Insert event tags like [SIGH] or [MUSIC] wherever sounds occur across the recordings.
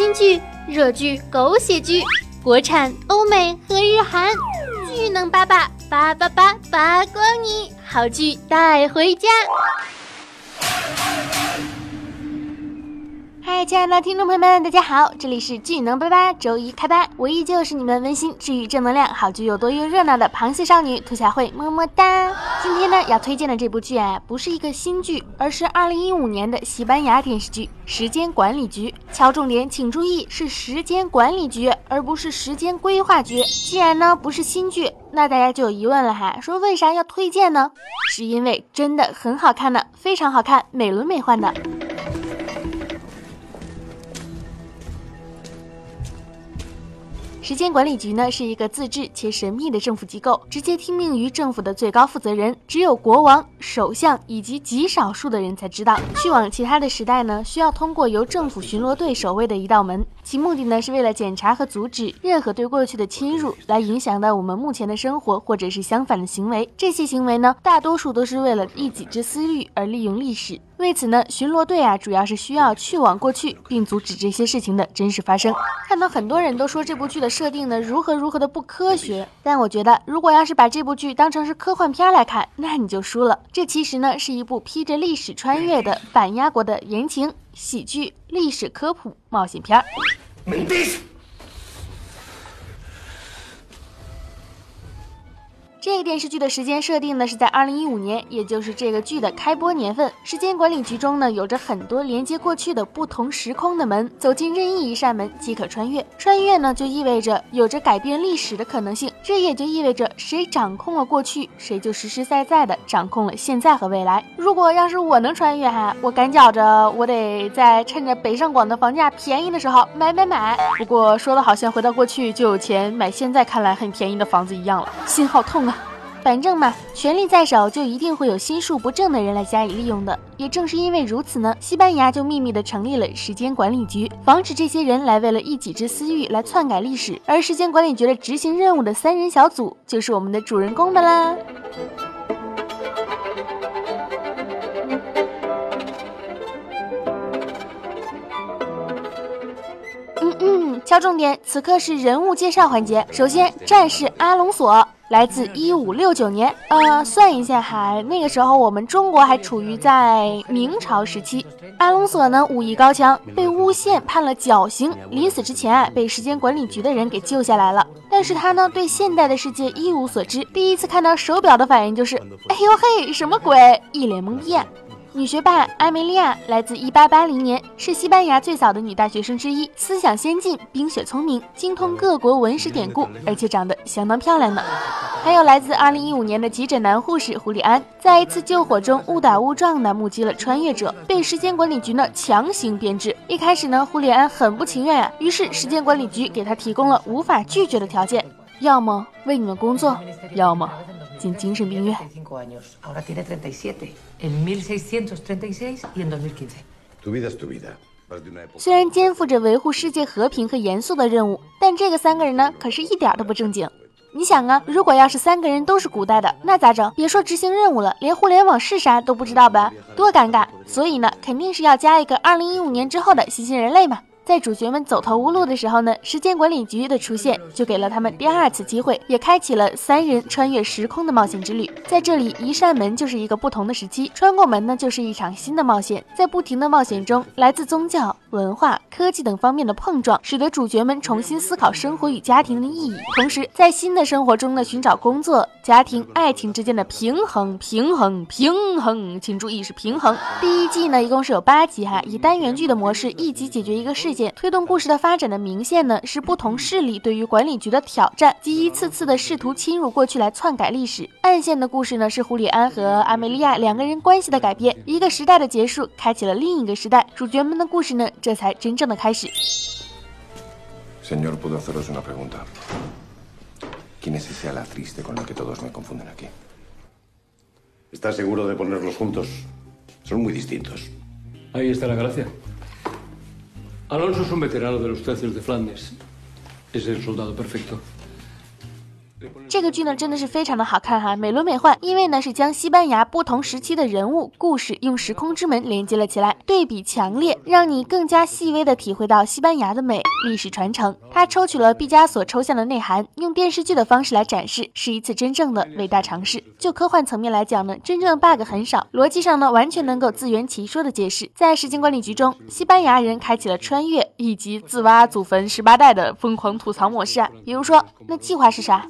新剧、热剧、狗血剧，国产、欧美和日韩，巨能八八八八八八光你，好剧带回家。嗨，亲爱的听众朋友们，大家好，这里是巨能八八周一开班，我依旧是你们温馨治愈正能量、好剧又多又热闹的螃蟹少女兔小慧，么么哒。今天呢要推荐的这部剧啊，不是一个新剧，而是二零一五年的西班牙电视剧《时间管理局》。敲重点，请注意，是时间管理局，而不是时间规划局。既然呢不是新剧，那大家就有疑问了哈，说为啥要推荐呢？是因为真的很好看呢，非常好看，美轮美奂的。时间管理局呢是一个自治且神秘的政府机构，直接听命于政府的最高负责人，只有国王、首相以及极少数的人才知道。去往其他的时代呢，需要通过由政府巡逻队守卫的一道门，其目的呢是为了检查和阻止任何对过去的侵入，来影响到我们目前的生活或者是相反的行为。这些行为呢，大多数都是为了一己之私欲而利用历史。为此呢，巡逻队啊，主要是需要去往过去，并阻止这些事情的真实发生。看到很多人都说这部剧的设定呢，如何如何的不科学，但我觉得，如果要是把这部剧当成是科幻片来看，那你就输了。这其实呢，是一部披着历史穿越的反压国的言情喜剧、历史科普冒险片儿。这个电视剧的时间设定呢是在二零一五年，也就是这个剧的开播年份。时间管理局中呢有着很多连接过去的不同时空的门，走进任意一扇门即可穿越。穿越呢就意味着有着改变历史的可能性，这也就意味着谁掌控了过去，谁就实实在在的掌控了现在和未来。如果要是我能穿越哈，我感觉着我得在趁着北上广的房价便宜的时候买买买。不过说的好像回到过去就有钱买现在看来很便宜的房子一样了，心好痛啊！反正嘛，权力在手，就一定会有心术不正的人来加以利用的。也正是因为如此呢，西班牙就秘密的成立了时间管理局，防止这些人来为了一己之私欲来篡改历史。而时间管理局的执行任务的三人小组，就是我们的主人公的啦。嗯嗯，敲重点，此刻是人物介绍环节。首先，战士阿隆索。来自一五六九年，呃，算一下哈，那个时候我们中国还处于在明朝时期。阿隆索呢，武艺高强，被诬陷判了绞刑，临死之前啊，被时间管理局的人给救下来了。但是他呢，对现代的世界一无所知，第一次看到手表的反应就是，哎呦嘿，什么鬼？一脸懵逼。女学霸艾梅利亚来自1880年，是西班牙最早的女大学生之一，思想先进，冰雪聪明，精通各国文史典故，而 [LAUGHS] 且长得相当漂亮呢。还有来自2015年的急诊男护士胡里安，在一次救火中误打误撞的目击了穿越者，被时间管理局呢强行编制。一开始呢，胡里安很不情愿呀，于是时间管理局给他提供了无法拒绝的条件，要么为你们工作，要么。进精神病院。虽然肩负着维护世界和平和严肃的任务，但这个三个人呢，可是一点都不正经。你想啊，如果要是三个人都是古代的，那咋整？别说执行任务了，连互联网是啥都不知道吧？多尴尬！所以呢，肯定是要加一个二零一五年之后的新兴人类嘛。在主角们走投无路的时候呢，时间管理局的出现就给了他们第二次机会，也开启了三人穿越时空的冒险之旅。在这里，一扇门就是一个不同的时期，穿过门呢就是一场新的冒险。在不停的冒险中，来自宗教、文化、科技等方面的碰撞，使得主角们重新思考生活与家庭的意义，同时在新的生活中呢寻找工作、家庭、爱情之间的平衡、平衡、平衡。请注意是平衡。第一季呢一共是有八集哈，以单元剧的模式，一集解决一个事件。推动故事的发展的明线呢，是不同势力对于管理局的挑战及一次次的试图侵入过去来篡改历史。暗线的故事呢，是胡里安和阿梅利亚两个人关系的改变，一个时代的结束，开启了另一个时代。主角们的故事呢，这才真正的开始。Alonso es un veterano de los tercios de Flandes. Es el soldado perfecto. 这个剧呢，真的是非常的好看哈，美轮美奂。因为呢，是将西班牙不同时期的人物故事用时空之门连接了起来，对比强烈，让你更加细微的体会到西班牙的美、历史传承。他抽取了毕加索抽象的内涵，用电视剧的方式来展示，是一次真正的伟大尝试。就科幻层面来讲呢，真正的 bug 很少，逻辑上呢，完全能够自圆其说的解释。在时间管理局中，西班牙人开启了穿越以及自挖祖坟十八代的疯狂吐槽模式啊，比如说，那计划是啥？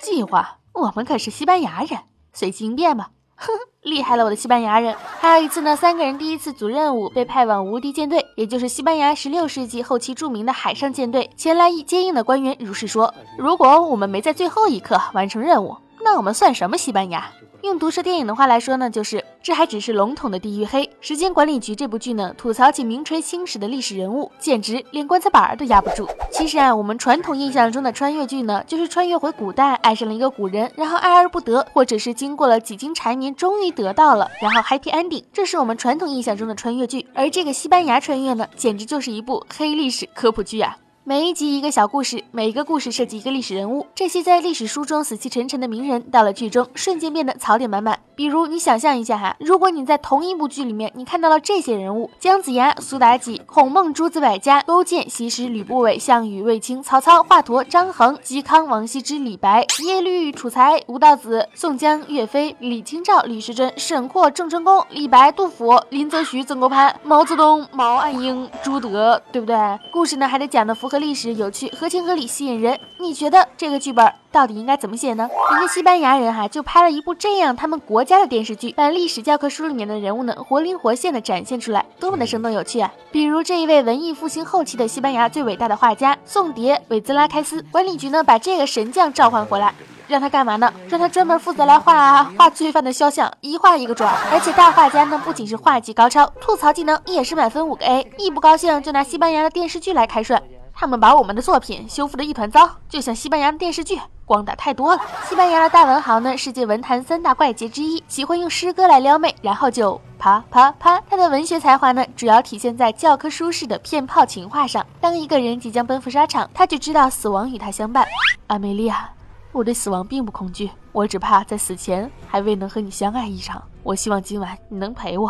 计划，我们可是西班牙人，随机应变吧。哼，[LAUGHS] 厉害了，我的西班牙人。还有一次呢，三个人第一次组任务，被派往无敌舰队，也就是西班牙十六世纪后期著名的海上舰队，前来接应的官员如是说：如果我们没在最后一刻完成任务，那我们算什么西班牙？用毒舌电影的话来说呢，就是这还只是笼统的地狱黑。时间管理局这部剧呢，吐槽起名垂青史的历史人物，简直连棺材板儿都压不住。其实啊，我们传统印象中的穿越剧呢，就是穿越回古代，爱上了一个古人，然后爱而不得，或者是经过了几经缠绵，终于得到了，然后 happy ending。这是我们传统印象中的穿越剧。而这个西班牙穿越呢，简直就是一部黑历史科普剧啊！每一集一个小故事，每一个故事涉及一个历史人物。这些在历史书中死气沉沉的名人，到了剧中瞬间变得槽点满满。比如，你想象一下哈，如果你在同一部剧里面，你看到了这些人物：姜子牙、苏妲己、孔孟、诸子百家、勾践、西施、吕不韦、项羽、卫青、曹操、华佗、张衡、嵇康、王羲之、李白、耶律楚材、吴道子、宋江、岳飞、李清照、李时珍、沈括、郑成功、李白、杜甫、林则徐、曾国藩、毛泽东、毛岸英、朱德，对不对？故事呢还得讲的符合。历史有趣，合情合理，吸引人。你觉得这个剧本到底应该怎么写呢？人家西班牙人哈就拍了一部这样他们国家的电视剧，把历史教科书里面的人物呢活灵活现的展现出来，多么的生动有趣啊！比如这一位文艺复兴后期的西班牙最伟大的画家宋迭·韦兹拉开斯，管理局呢把这个神将召唤回来。让他干嘛呢？让他专门负责来画画罪犯的肖像，一画一个准。而且大画家呢，不仅是画技高超，吐槽技能也是满分五个 A。一不高兴就拿西班牙的电视剧来开涮。他们把我们的作品修复的一团糟，就像西班牙的电视剧，光打太多了。西班牙的大文豪呢，世界文坛三大怪杰之一，喜欢用诗歌来撩妹，然后就啪啪啪。他的文学才华呢，主要体现在教科书式的骗炮情话上。当一个人即将奔赴沙场，他就知道死亡与他相伴。阿梅丽亚，我对死亡并不恐惧，我只怕在死前还未能和你相爱一场。我希望今晚你能陪我，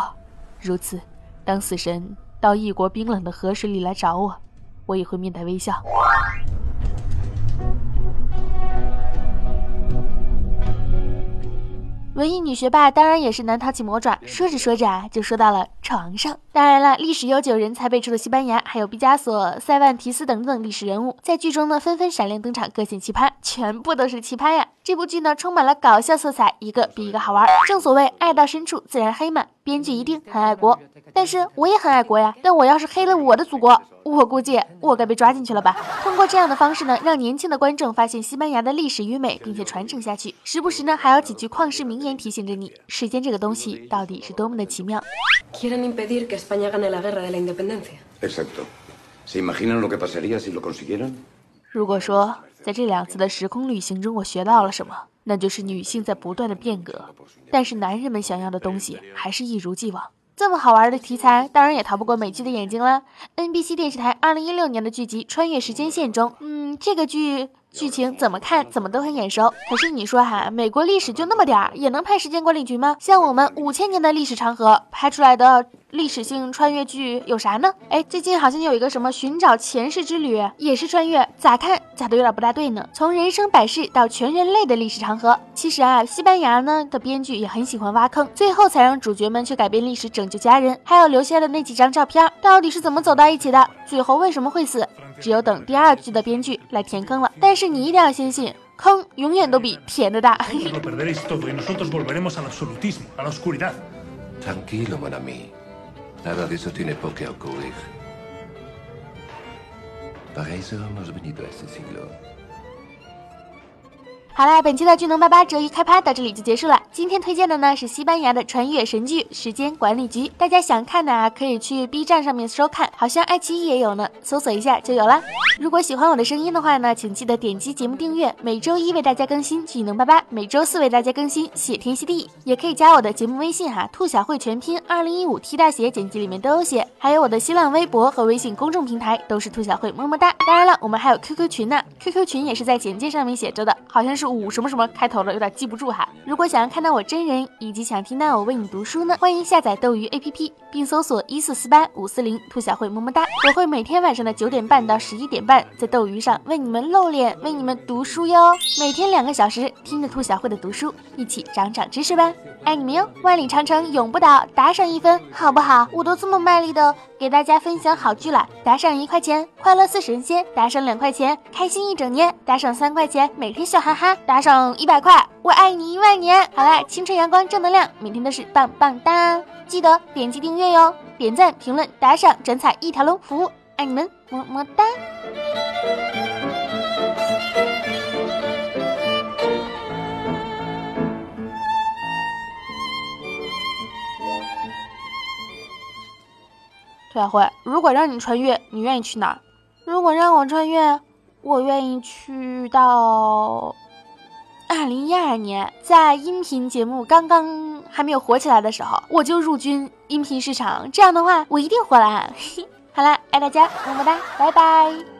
如此，当死神到异国冰冷的河水里来找我。我也会面带微笑。文艺女学霸当然也是难逃起魔爪，说着说着啊，就说到了床上。当然了，历史悠久、人才辈出的西班牙，还有毕加索、塞万提斯等等历史人物，在剧中呢纷纷闪亮登场，各显奇葩，全部都是奇葩呀！这部剧呢充满了搞笑色彩，一个比一个好玩。正所谓爱到深处自然黑嘛，编剧一定很爱国。但是我也很爱国呀，但我要是黑了我的祖国，我估计我该被抓进去了吧。通过这样的方式呢，让年轻的观众发现西班牙的历史与美，并且传承下去。时不时呢，还有几句旷世名言提醒着你，时间这个东西到底是多么的奇妙。如果说在这两次的时空旅行中我学到了什么，那就是女性在不断的变革，但是男人们想要的东西还是一如既往。这么好玩的题材，当然也逃不过美剧的眼睛了。NBC 电视台二零一六年的剧集《穿越时间线》中，嗯，这个剧剧情怎么看怎么都很眼熟。可是你说哈，美国历史就那么点儿，也能拍时间管理局吗？像我们五千年的历史长河拍出来的。历史性穿越剧有啥呢？哎，最近好像有一个什么寻找前世之旅，也是穿越，咋看咋都有点不大对呢。从人生百世到全人类的历史长河，其实啊，西班牙呢的编剧也很喜欢挖坑，最后才让主角们去改变历史，拯救家人，还有留下的那几张照片，到底是怎么走到一起的？最后为什么会死？只有等第二季的编剧来填坑了。但是你一定要相信，坑永远都比填的大。[LAUGHS] 好啦，本期的巨能八八折一开趴到这里就结束了。今天推荐的呢是西班牙的穿越神剧《时间管理局》，大家想看的啊可以去 B 站上面收看，好像爱奇艺也有呢，搜索一下就有了。如果喜欢我的声音的话呢，请记得点击节目订阅，每周一为大家更新技能八八，每周四为大家更新谢天谢地，也可以加我的节目微信哈，兔小慧全拼二零一五 T 大写，简介里面都有写，还有我的新浪微博和微信公众平台都是兔小慧，么么哒。当然了，我们还有 QQ 群呢，QQ 群也是在简介上面写着的，好像是五什么什么开头的，有点记不住哈。如果想要看到我真人，以及想听到我为你读书呢，欢迎下载斗鱼 APP，并搜索一四四八五四零兔小慧，么么哒。我会每天晚上的九点半到十一点半在斗鱼上为你们露脸，为你们读书哟。每天两个小时，听着兔小慧的读书，一起长长知识吧。爱你们哟，万里长城永不倒，打赏一分好不好？我都这么卖力的给大家分享好剧了，打赏一块钱，快乐似神仙；打赏两块钱，开心一整年；打赏三块钱，每天笑哈哈；打赏一百块，我爱你一万年。好啦，青春阳光正能量，每天都是棒棒哒！记得点击订阅哟，点赞、评论、打赏、转采一条龙服务，爱你们，么么哒！兔小慧，如果让你穿越，你愿意去哪儿？如果让我穿越，我愿意去到二零一二年，在音频节目刚刚还没有火起来的时候，我就入军音频市场。这样的话，我一定火了。[LAUGHS] 好啦，爱大家，么么哒，拜拜。